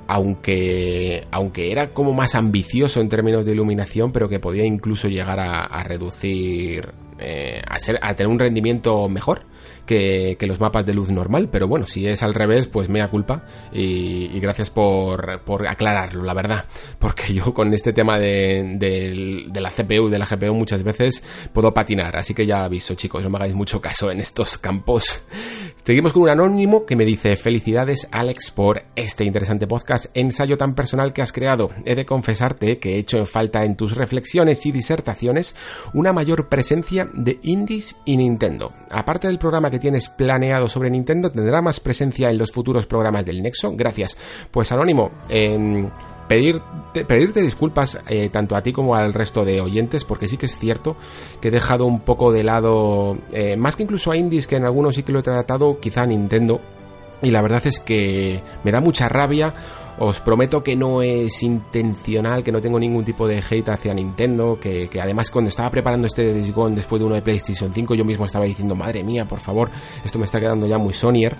aunque, aunque era como más ambicioso en términos de iluminación, pero que podía incluso llegar a, reducir, eh, a, ser, a tener un rendimiento mejor que, los mapas de luz normal, pero bueno, si es al revés, pues mea culpa y, gracias por, por, aclararlo, la verdad, [LAUGHS] porque yo con este tema de, de, la CPU, de la GPU muchas veces puedo patinar, así que ya aviso chicos, no me hagáis mucho caso en estos campos. [LAUGHS] Seguimos con un anónimo que me dice felicidades Alex por este interesante podcast, ensayo tan personal que has creado. He de confesarte que he hecho en falta en tus reflexiones y disertaciones una mayor presencia de indies y Nintendo. Aparte del programa que tienes planeado sobre Nintendo, ¿tendrá más presencia en los futuros programas del Nexo? Gracias. Pues Anónimo, eh, pedirte, pedirte disculpas eh, tanto a ti como al resto de oyentes, porque sí que es cierto que he dejado un poco de lado, eh, más que incluso a indies, que en algunos sí que lo he tratado, quizá a Nintendo, y la verdad es que me da mucha rabia os prometo que no es intencional, que no tengo ningún tipo de hate hacia Nintendo, que, además cuando estaba preparando este Days después de uno de PlayStation 5 yo mismo estaba diciendo, madre mía, por favor, esto me está quedando ya muy Sonyer.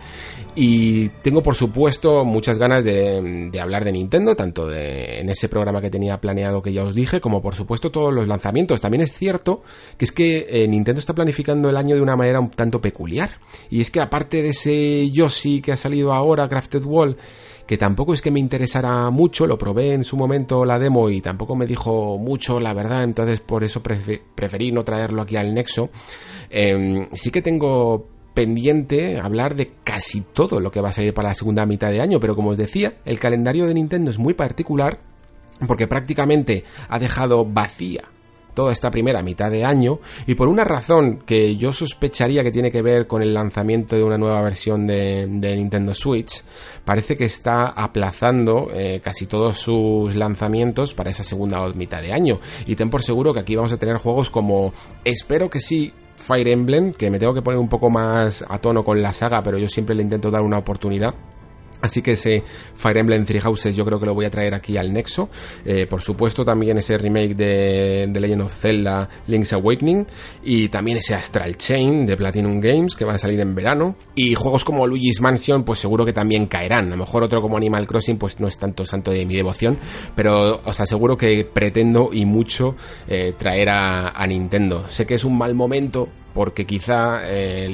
Y tengo por supuesto muchas ganas de, hablar de Nintendo, tanto de, en ese programa que tenía planeado que ya os dije, como por supuesto todos los lanzamientos. También es cierto que es que eh, Nintendo está planificando el año de una manera un tanto peculiar. Y es que aparte de ese Yoshi que ha salido ahora, Crafted Wall, que tampoco es que me interesara mucho, lo probé en su momento la demo y tampoco me dijo mucho, la verdad, entonces por eso preferí no traerlo aquí al Nexo. Em, sí que tengo pendiente hablar de casi todo lo que va a salir para la segunda mitad de año, pero como os decía, el calendario de Nintendo es muy particular porque prácticamente ha dejado vacía toda esta primera mitad de año y por una razón que yo sospecharía que tiene que ver con el lanzamiento de una nueva versión de, Nintendo Switch, parece que está aplazando eh, casi todos sus lanzamientos para esa segunda mitad de año. Y ten por seguro que aquí vamos a tener juegos como, espero que sí, Fire Emblem, que me tengo que poner un poco más a tono con la saga, pero yo siempre le intento dar una oportunidad Así que ese Fire Emblem Three Houses yo creo que lo voy a traer aquí al Nexo. Eh, por supuesto también ese remake de, de, Legend of Zelda Link's Awakening y también ese Astral Chain de Platinum Games que va a salir en verano. Y juegos como Luigi's Mansion pues seguro que también caerán. A lo mejor otro como Animal Crossing pues no es tanto santo de mi devoción, pero os aseguro que pretendo y mucho eh, traer a, a Nintendo. Sé que es un mal momento porque quizá eh,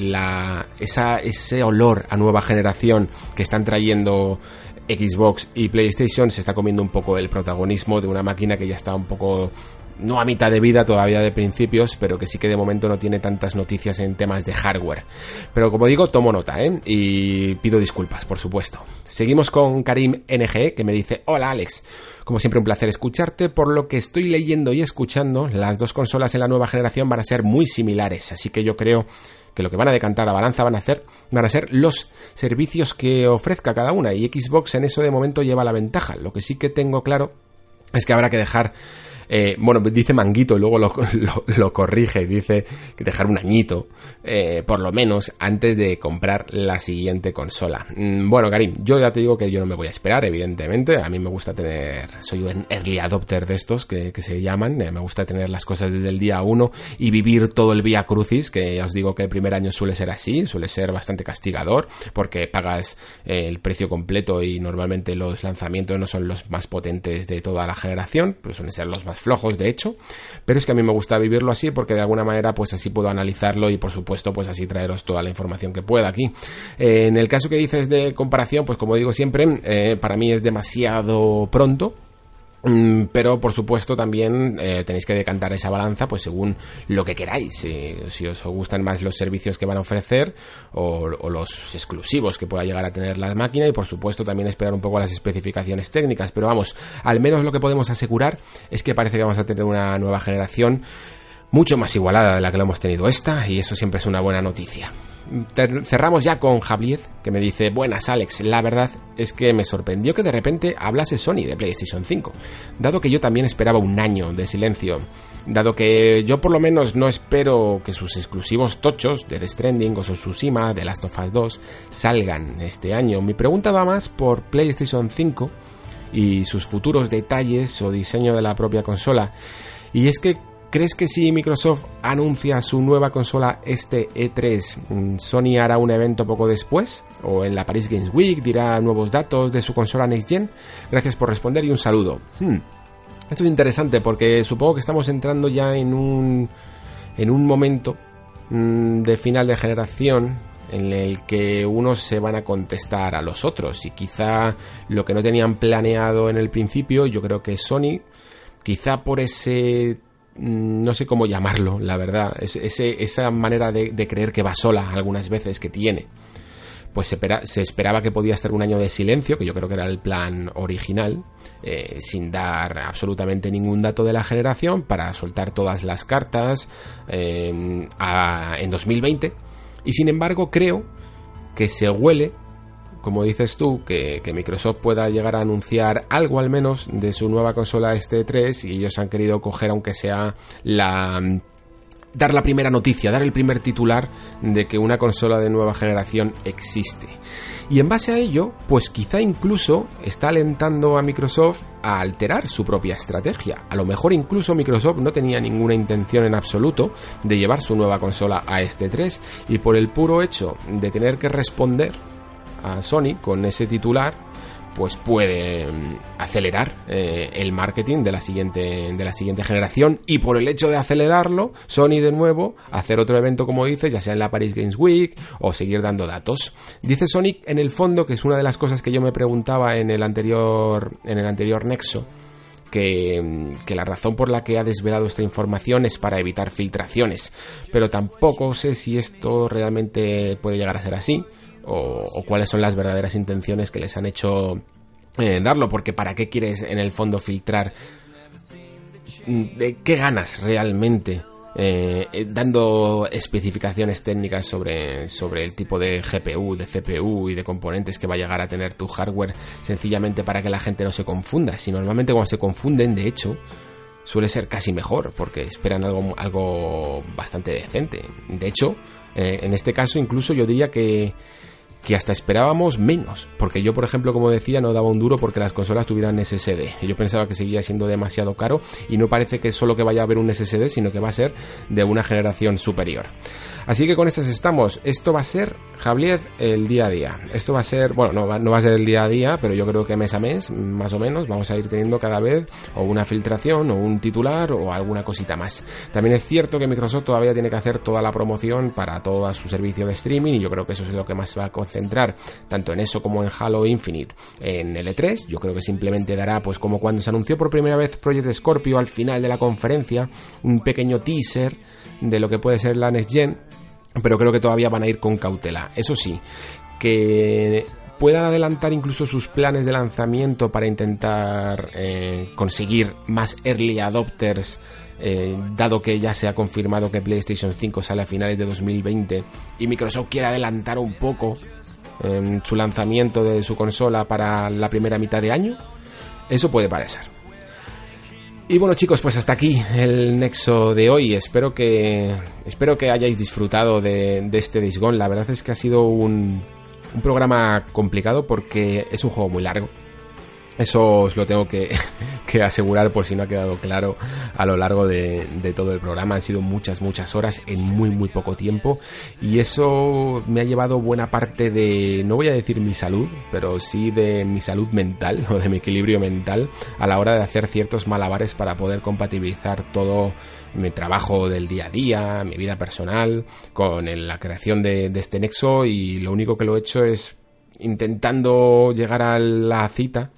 esa, ese olor a nueva generación que están trayendo Xbox y PlayStation se está comiendo un poco el protagonismo de una máquina que ya está un poco no a mitad de vida todavía de principios, pero que sí que de momento no tiene tantas noticias en temas de hardware. Pero como digo, tomo nota, ¿eh? Y pido disculpas, por supuesto. Seguimos con Karim NG, que me dice, hola Alex. Como siempre un placer escucharte, por lo que estoy leyendo y escuchando, las dos consolas en la nueva generación van a ser muy similares, así que yo creo que lo que van a decantar la balanza van a hacer van a ser los servicios que ofrezca cada una y Xbox en eso de momento lleva la ventaja. Lo que sí que tengo claro es que habrá que dejar eh, bueno, dice manguito, luego lo, [LAUGHS] lo, corrige, dice que dejar un añito, eh, por lo menos, antes de comprar la siguiente consola. Mm, bueno, Karim, yo ya te digo que yo no me voy a esperar, evidentemente. A mí me gusta tener, soy un early adopter de estos que, se llaman, eh, me gusta tener las cosas desde el día uno y vivir todo el vía crucis, que ya os digo que el primer año suele ser así, suele ser bastante castigador, porque pagas el precio completo y normalmente los lanzamientos no son los más potentes de toda la generación, pues suelen ser los más flojos de hecho, pero es que a mí me gusta vivirlo así porque de alguna manera pues así puedo analizarlo y por supuesto pues así traeros toda la información que pueda aquí. Eh, en el caso que dices de comparación, pues como digo siempre, eh, para mí es demasiado pronto pero por supuesto también eh, tenéis que decantar esa balanza pues según lo que queráis. Si os gustan más los servicios que van a ofrecer o, los exclusivos que pueda llegar a tener la máquina y por supuesto también esperar un poco las especificaciones técnicas. Pero vamos al menos lo que podemos asegurar es que parece que vamos a tener una nueva generación mucho más igualada de la que lo hemos tenido esta y eso siempre es una buena noticia cerramos ya con Javier, que me dice, buenas Alex, la verdad es que me sorprendió que de repente hablase Sony de PlayStation 5, dado que yo también esperaba un año de silencio, dado que yo por lo menos no espero que sus exclusivos tochos de The Stranding o Tsushima, de Last of Us 2, salgan este año. Mi pregunta va más por PlayStation 5 y sus futuros detalles o diseño de la propia consola. Y es que ¿Crees que si Microsoft anuncia su nueva consola este E3, mm, Sony hará un evento poco después? ¿O en la Paris Games Week dirá nuevos datos de su consola Next Gen? Gracias por responder y un saludo. Hmm. Esto es interesante porque supongo que estamos entrando ya en un, en un momento mm, de final de generación en el que unos se van a contestar a los otros y quizá lo que no tenían planeado en el principio, yo creo que Sony, quizá por ese no sé cómo llamarlo, la verdad, esa manera de, creer que va sola algunas veces que tiene. Pues se, esperaba que podía estar un año de silencio, que yo creo que era el plan original, eh, sin dar absolutamente ningún dato de la generación, para soltar todas las cartas eh, en 2020. Y sin embargo creo que se huele como dices tú, que, Microsoft pueda llegar a anunciar algo al menos de su nueva consola este 3 y ellos han querido coger aunque sea la dar la primera noticia, dar el primer titular de que una consola de nueva generación existe. Y en base a ello, pues quizá incluso está alentando a Microsoft a alterar su propia estrategia. A lo mejor incluso Microsoft no tenía ninguna intención en absoluto de llevar su nueva consola a este 3 y por el puro hecho de tener que responder a Sony con ese titular, pues puede mm, acelerar eh, el marketing de la siguiente de la siguiente generación. Y por el hecho de acelerarlo Sony de nuevo hacer otro evento como dice ya sea en la Paris Games Week o seguir dando datos. Dice Sony en el fondo que es una de las cosas que yo me preguntaba en el anterior en el anterior nexo que, mm, que, la razón por la que ha desvelado esta información es para evitar filtraciones, pero tampoco sé si esto realmente puede llegar a ser así o, cuáles son las verdaderas intenciones que les han hecho eh, darlo, porque ¿para qué quieres en el fondo filtrar? ¿De qué ganas realmente? Eh, eh, dando especificaciones técnicas sobre, sobre el tipo de GPU, de CPU y de componentes que va a llegar a tener tu hardware sencillamente para que la gente no se confunda. Si normalmente cuando se confunden, de hecho, suele ser casi mejor porque esperan algo, algo bastante decente. De hecho, en este caso incluso yo diría que que hasta esperábamos menos, porque yo, por ejemplo, como decía, no daba un duro porque las consolas tuvieran SSD. Yo pensaba que seguía siendo demasiado caro y no parece que solo que vaya a haber un SSD, sino que va a ser de una generación superior. Así que con estas estamos. Esto va a ser, Javier, el día a día. Esto va a ser, bueno, no va, no va a ser el día a día, pero yo creo que mes a mes, más o menos, vamos a ir teniendo cada vez o una filtración o un titular o alguna cosita más. También es cierto que Microsoft todavía tiene que hacer toda la promoción para todo su servicio de streaming y yo creo que eso es lo que más va a centrar tanto en eso como en Halo Infinite en L3. Yo creo que simplemente dará, pues como cuando se anunció por primera vez Project Scorpio al final de la conferencia, un pequeño teaser de lo que puede ser la Next Gen, pero creo que todavía van a ir con cautela. Eso sí, que puedan adelantar incluso sus planes de lanzamiento para intentar eh, conseguir más early adopters eh, dado que ya se ha confirmado que PlayStation 5 sale a finales de 2020 y Microsoft quiere adelantar un poco en su lanzamiento de su consola para la primera mitad de año, eso puede parecer. Y bueno chicos, pues hasta aquí el nexo de hoy. Espero que espero que hayáis disfrutado de, de este Disgón. La verdad es que ha sido un, un programa complicado porque es un juego muy largo. Eso os lo tengo [LAUGHS] que, asegurar por si no ha quedado claro a lo largo de, todo el programa. Han sido muchas, muchas horas en muy, muy poco tiempo. Y eso me ha llevado buena parte de, no voy a decir mi salud, pero sí de mi salud mental [LAUGHS] o de mi equilibrio mental a la hora de hacer ciertos malabares para poder compatibilizar todo mi trabajo del día a día, mi vida personal, con la creación de este nexo. Y lo único que lo he hecho es intentando llegar a la cita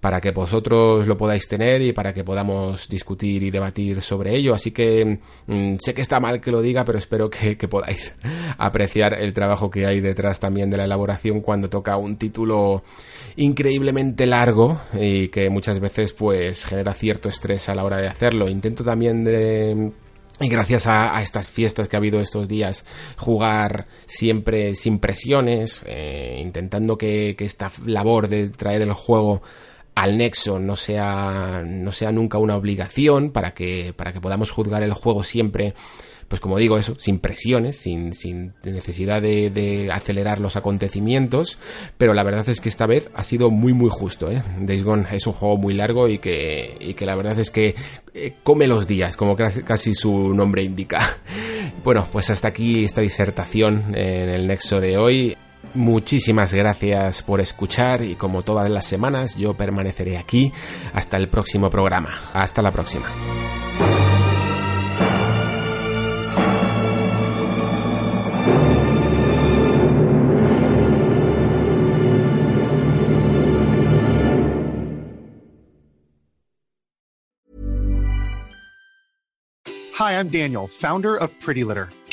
para que vosotros lo podáis tener y para que podamos discutir y debatir sobre ello. Así que mm, sé que está mal que lo diga, pero espero que, podáis [LAUGHS] apreciar el trabajo que hay detrás también de la elaboración cuando toca un título increíblemente largo y que muchas veces pues genera cierto estrés a la hora de hacerlo. Intento también de y gracias a, estas fiestas que ha habido estos días, jugar siempre sin presiones, eh, intentando que, esta labor de traer el juego al nexo no sea, no sea nunca una obligación para que, para que podamos juzgar el juego siempre, pues como digo eso, sin presiones, sin, sin necesidad de, acelerar los acontecimientos, pero la verdad es que esta vez ha sido muy muy justo, ¿eh? Days Gone es un juego muy largo y que, y que la verdad es que eh, come los días, como casi su nombre indica. [LAUGHS] Bueno, pues hasta aquí esta disertación en el nexo de hoy. Muchísimas gracias por escuchar y como todas las semanas yo permaneceré aquí hasta el próximo programa. Hasta la próxima. Hi, I'm Daniel, founder of Pretty Litter.